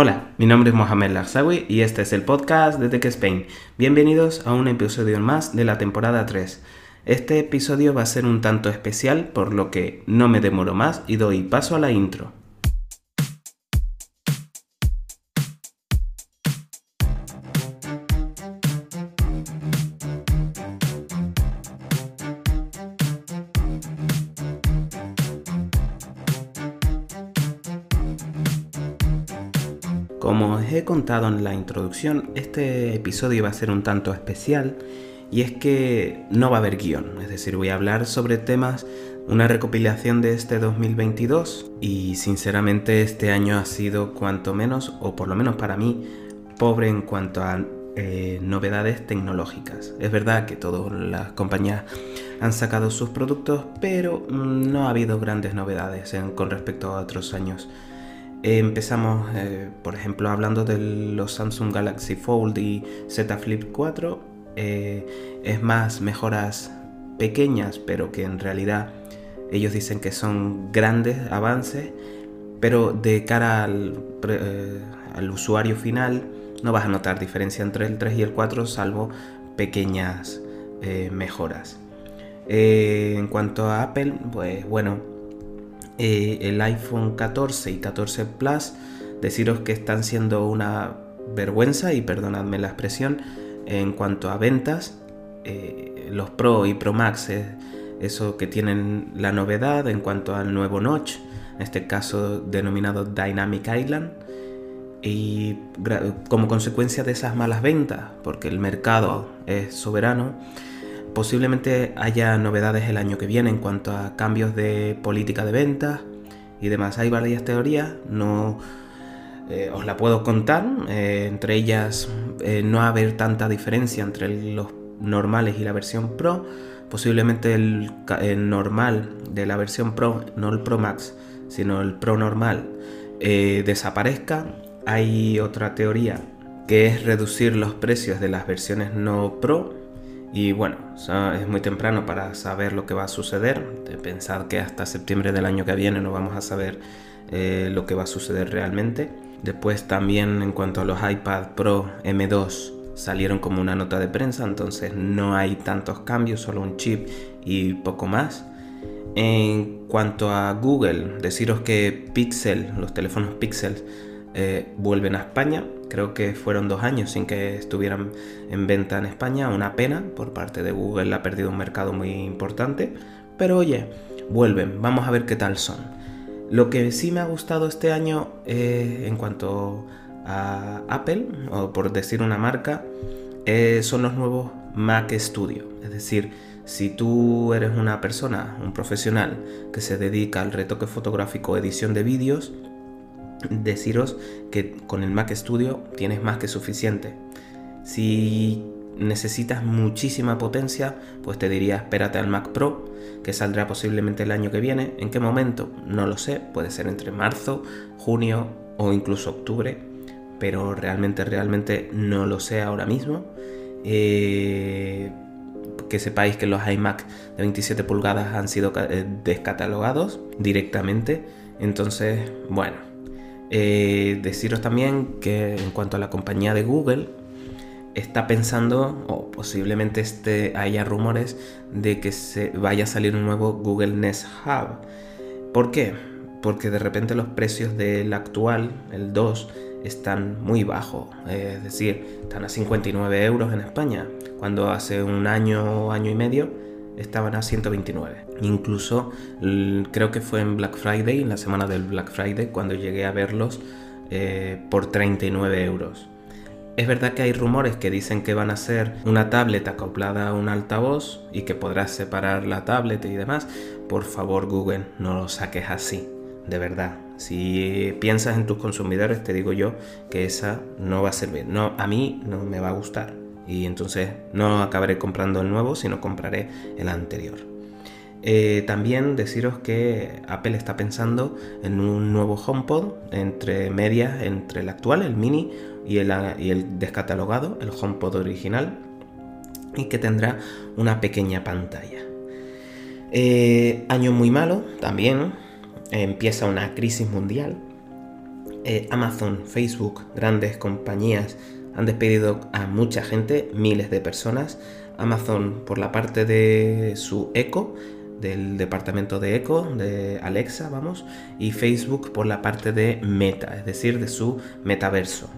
Hola, mi nombre es Mohamed Larzawi y este es el podcast de Tech Spain. Bienvenidos a un episodio más de la temporada 3. Este episodio va a ser un tanto especial, por lo que no me demoro más y doy paso a la intro. Como os he contado en la introducción, este episodio va a ser un tanto especial y es que no va a haber guion, es decir, voy a hablar sobre temas, una recopilación de este 2022 y sinceramente este año ha sido cuanto menos, o por lo menos para mí, pobre en cuanto a eh, novedades tecnológicas. Es verdad que todas las compañías han sacado sus productos, pero mm, no ha habido grandes novedades con respecto a otros años. Empezamos, eh, por ejemplo, hablando de los Samsung Galaxy Fold y Z Flip 4. Eh, es más mejoras pequeñas, pero que en realidad ellos dicen que son grandes avances, pero de cara al, eh, al usuario final no vas a notar diferencia entre el 3 y el 4, salvo pequeñas mejoras. en cuanto a Apple, pues bueno, eh, el iPhone 14 y 14 Plus, deciros que están siendo una vergüenza, y perdonadme la expresión, en cuanto a ventas. Eh, los Pro y Pro Max es eso que tienen la novedad en cuanto al nuevo notch, en este caso denominado Dynamic Island. Y como consecuencia de esas malas ventas, porque el mercado es soberano, Posiblemente haya novedades el año que viene en cuanto a cambios de política de ventas y demás. Hay varias teorías, no eh, os la puedo contar. Eh, entre ellas, eh, no haber tanta diferencia entre los normales y la versión Pro. Posiblemente el, normal de la versión Pro, no el Pro Max, sino el Pro normal, desaparezca. Hay otra teoría que es reducir los precios de las versiones no Pro y bueno, es muy temprano para saber lo que va a suceder. Pensad que hasta septiembre del año que viene no vamos a saber eh, lo que va a suceder realmente. Después también en cuanto a los iPad Pro M2 salieron como una nota de prensa, entonces no hay tantos cambios, solo un chip y poco más. En cuanto a Google, deciros que Pixel, los teléfonos Pixel, eh, vuelven a España. Creo que fueron dos años sin que estuvieran en venta en España. Una pena por parte de Google, ha perdido un mercado muy importante. Pero oye, vuelven, vamos a ver qué tal son. Lo que sí me ha gustado este año eh, en cuanto a Apple, o por decir una marca, eh, son los nuevos Mac Studio. Es decir, si tú eres una persona, un profesional que se dedica al retoque fotográfico, edición de vídeos, deciros que con el Mac Studio tienes más que suficiente. Si necesitas muchísima potencia, pues te diría espérate al Mac Pro, que saldrá posiblemente el año que viene. ¿En qué momento? No lo sé, puede ser entre marzo, junio o incluso octubre, pero realmente, realmente no lo sé ahora mismo. Eh, que sepáis que los iMac de 27 pulgadas han sido eh, descatalogados directamente. Entonces, bueno, eh, deciros también que en cuanto a la compañía de Google, está pensando, o posiblemente este, haya rumores, de que se vaya a salir un nuevo Google Nest Hub. ¿Por qué? Porque de repente los precios del actual, el 2, están muy bajos. Es decir, están a 59 euros en España, cuando hace un año año y medio estaban a 129. Incluso creo que fue en Black Friday, en la semana del Black Friday, cuando llegué a verlos eh, por 39 euros. Es verdad que hay rumores que dicen que van a ser una tablet acoplada a un altavoz y que podrás separar la tablet y demás. Por favor, Google, no lo saques así, de verdad. Si piensas en tus consumidores, te digo yo que esa no va a servir. No, a mí no me va a gustar y entonces no acabaré comprando el nuevo, sino compraré el anterior. Eh, también deciros que Apple está pensando en un nuevo HomePod entre medias entre el actual, el mini y el, el descatalogado, el HomePod original, y que tendrá una pequeña pantalla. Eh, año muy malo también, empieza una crisis mundial eh, Amazon, Facebook, grandes compañías han despedido a mucha gente, miles de personas. Amazon por la parte de su Echo, del departamento de Echo, de Alexa, vamos, y Facebook por la parte de Meta, es decir, de su metaverso.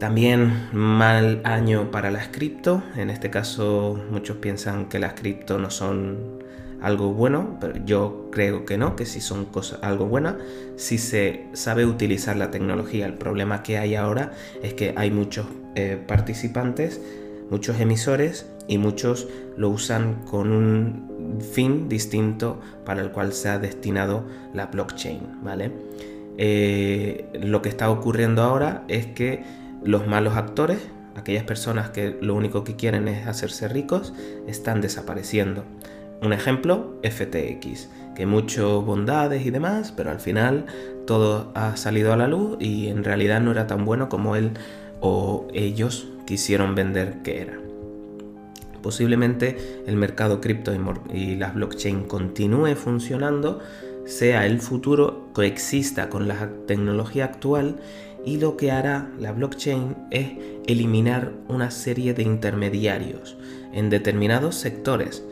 También mal año para las cripto, en este caso muchos piensan que las cripto no son algo bueno, pero yo creo que no, que si son cosas, algo buena, si se sabe utilizar la tecnología. El problema que hay ahora es que hay muchos eh, participantes, muchos emisores y muchos lo usan con un fin distinto para el cual se ha destinado la blockchain, ¿vale? Eh, lo que está ocurriendo ahora es que los malos actores, aquellas personas que lo único que quieren es hacerse ricos, están desapareciendo. Un ejemplo, FTX, que mucho bondades y demás, pero al final todo ha salido a la luz y en realidad no era tan bueno como él o ellos quisieron vender que era. Posiblemente el mercado cripto y la blockchain continúe funcionando, sea el futuro, coexista con la tecnología actual y lo que hará la blockchain es eliminar una serie de intermediarios en determinados sectores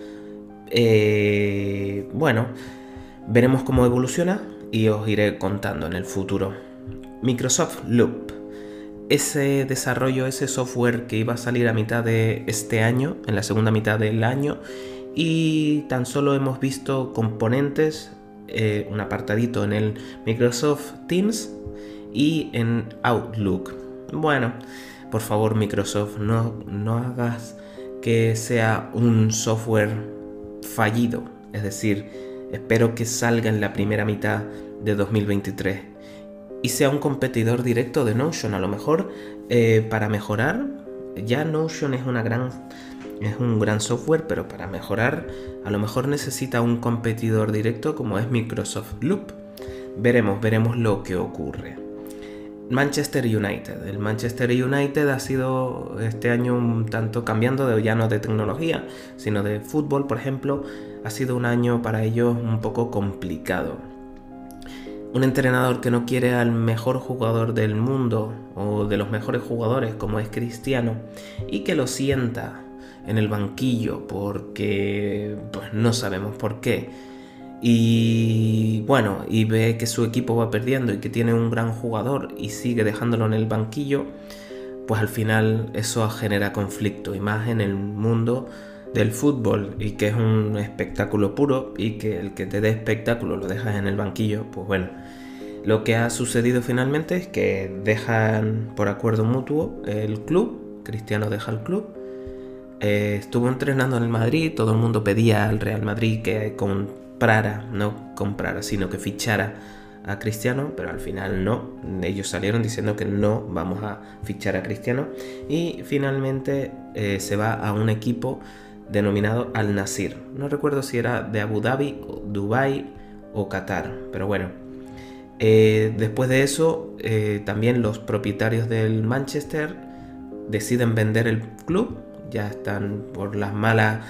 eh, bueno, veremos cómo evoluciona y os iré contando en el futuro. Microsoft Loop. Ese desarrollo, ese software que iba a salir a mitad de este año, en la segunda mitad del año, y tan solo hemos visto componentes, eh, un apartadito en el Microsoft Teams y en Outlook. Bueno, por favor Microsoft, no, no hagas que sea un software fallido, es decir, espero que salga en la primera mitad de 2023 y sea un competidor directo de Notion. A lo mejor eh, para mejorar, ya Notion es una gran es un gran software, pero para mejorar a lo mejor necesita un competidor directo como es Microsoft Loop. Veremos, veremos lo que ocurre. Manchester United. El Manchester United ha sido este año un tanto cambiando de ya no de tecnología, sino de fútbol, por ejemplo. Ha sido un año para ellos un poco complicado. Un entrenador que no quiere al mejor jugador del mundo o de los mejores jugadores como es Cristiano y que lo sienta en el banquillo porque pues no sabemos por qué y bueno, y ve que su equipo va perdiendo y que tiene un gran jugador y sigue dejándolo en el banquillo, pues al final eso genera conflicto y más en el mundo del fútbol y que es un espectáculo puro y que el que te dé espectáculo lo dejas en el banquillo, pues bueno. Lo que ha sucedido finalmente es que dejan por acuerdo mutuo el club, Cristiano deja el club, eh, estuvo entrenando en el Madrid, todo el mundo pedía al Real Madrid que con no comprara, sino que fichara a Cristiano, pero al final no. Ellos salieron diciendo que no vamos a fichar a Cristiano y finalmente eh, se va a un equipo denominado Al Nasir. No recuerdo si era de Abu Dhabi, Dubai o Qatar, pero bueno. Eh, después de eso, eh, también los propietarios del Manchester deciden vender el club. Ya están por las malas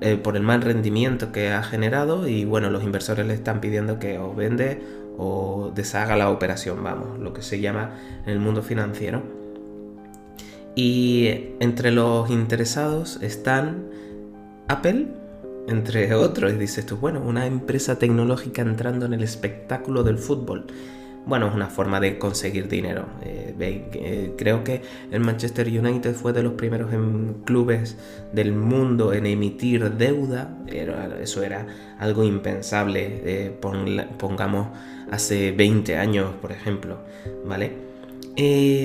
eh, por el mal rendimiento que ha generado y bueno, los inversores le están pidiendo que o vende o deshaga la operación, vamos, lo que se llama en el mundo financiero. Y entre los interesados están Apple, entre otros, y dices tú, bueno, una empresa tecnológica entrando en el espectáculo del fútbol bueno, es una forma de conseguir dinero. Eh, eh, creo que el Manchester United fue de los primeros clubes del mundo en emitir deuda. eso era algo impensable, eh, pongamos hace 20 años, por ejemplo, ¿vale?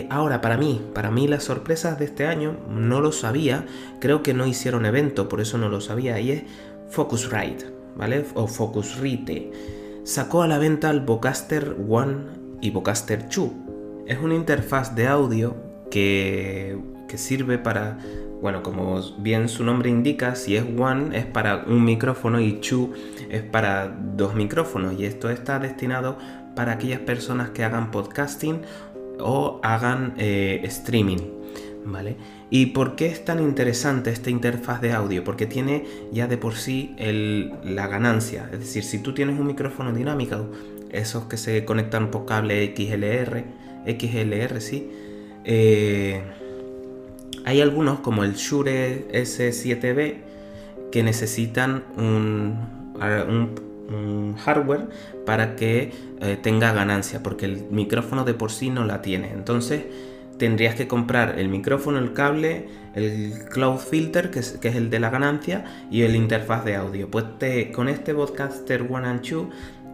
ahora, para mí, para mí las sorpresas de este año no lo sabía, creo que no hicieron evento, por eso no lo sabía, y es Focusrite, ¿vale? O Focusrite sacó a la venta el Vocaster One y Vocaster 2. Es una interfaz de audio que, que sirve para, bueno, como bien su nombre indica, si es One es para un micrófono y Two es para dos micrófonos. Y esto está destinado para aquellas personas que hagan podcasting o hagan eh, streaming. ¿Vale? ¿Y por qué es tan interesante esta interfaz de audio? Porque tiene ya de por sí la ganancia. Es decir, si tú tienes un micrófono dinámico, esos que se conectan por cable XLR, XLR, sí. Eh, hay algunos como el Shure S7B que necesitan un, hardware para que eh, tenga ganancia, porque el micrófono de por sí no la tiene. Entonces tendrías que comprar el micrófono, el cable, el cloud filter, que es, el de la ganancia, y el interfaz de audio. Pues con este Vodcaster One and Two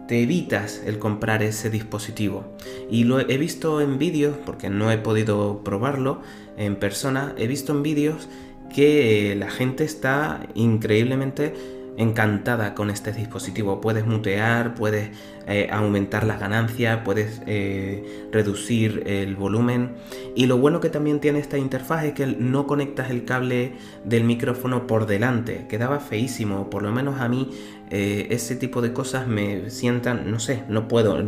te evitas el comprar ese dispositivo. Y lo he visto en vídeos, porque no he podido probarlo en persona, he visto en vídeos que la gente está increíblemente encantada con este dispositivo. Puedes mutear, puedes eh, aumentar las ganancias, puedes eh, reducir el volumen. Y lo bueno que también tiene esta interfaz es que no conectas el cable del micrófono por delante. Quedaba feísimo, por lo menos a mí eh, ese tipo de cosas me sientan, no sé, no puedo,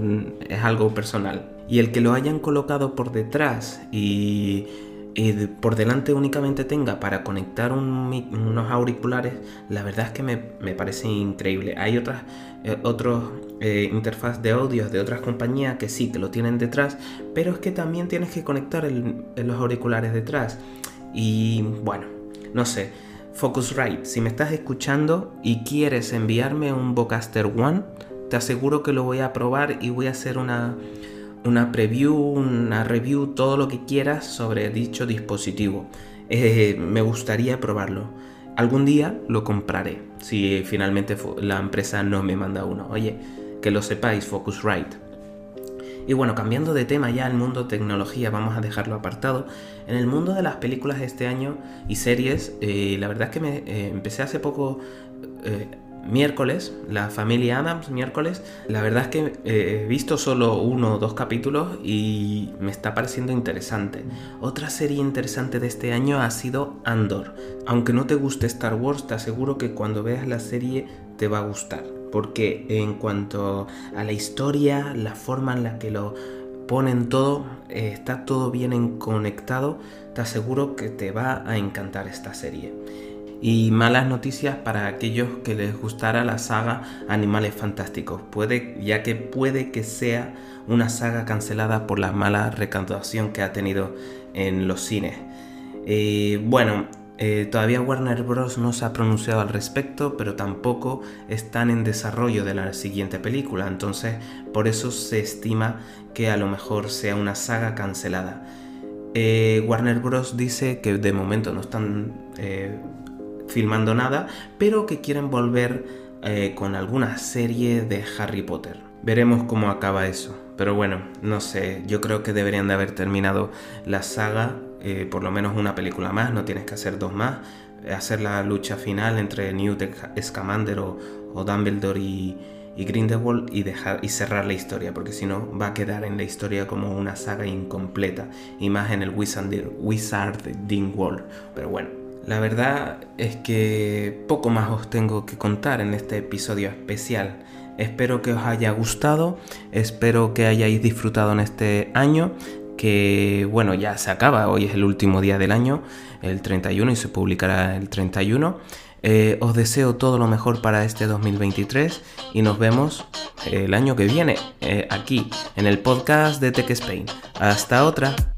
es algo personal. Y el que lo hayan colocado por detrás y y por delante únicamente tenga para conectar unos auriculares, la verdad es que me, parece increíble. Hay otras eh, otros eh, interfaz de audio de otras compañías que sí, que lo tienen detrás, pero es que también tienes que conectar los auriculares detrás. Y bueno, no sé. Focusrite, si me estás escuchando y quieres enviarme un Vocaster One, te aseguro que lo voy a probar y voy a hacer una, una preview, una review, todo lo que quieras sobre dicho dispositivo. Eh, me gustaría probarlo. Algún día lo compraré, si finalmente la empresa no me manda uno. Oye, que lo sepáis, Focusrite. Y bueno, cambiando de tema ya al mundo tecnología, vamos a dejarlo apartado. En el mundo de las películas de este año y series, eh, la verdad es que me eh, empecé hace poco miércoles, la familia Adams, miércoles. La verdad es que eh, he visto solo uno o dos capítulos y me está pareciendo interesante. Otra serie interesante de este año ha sido Andor. Aunque no te guste Star Wars, te aseguro que cuando veas la serie te va a gustar. Porque en cuanto a la historia, la forma en la que lo ponen todo, eh, está todo bien conectado, te aseguro que te va a encantar esta serie y malas noticias para aquellos que les gustara la saga Animales Fantásticos, ya que puede que sea una saga cancelada por la mala recaudación que ha tenido en los cines. Eh, bueno, eh, todavía Warner Bros. no se ha pronunciado al respecto, pero tampoco están en desarrollo de la siguiente película, entonces por eso se estima que a lo mejor sea una saga cancelada. Eh, Warner Bros. dice que de momento no están filmando nada, pero que quieren volver eh, con alguna serie de Harry Potter. Veremos cómo acaba eso. Pero bueno, no sé, yo creo que deberían de haber terminado la saga, eh, por lo menos una película más, no tienes que hacer dos más, hacer la lucha final entre Newt Scamander o, Dumbledore y, Grindelwald y, dejar, y cerrar la historia, porque si no va a quedar en la historia como una saga incompleta, y más en el Wizarding World. Pero bueno, la verdad es que poco más os tengo que contar en este episodio especial. Espero que os haya gustado, espero que hayáis disfrutado en este año, que bueno, ya se acaba, hoy es el último día del año, el 31 y se publicará el 31. Eh, os deseo todo lo mejor para este 2023 y nos vemos el año que viene eh, aquí en el podcast de Tech Spain. Hasta otra.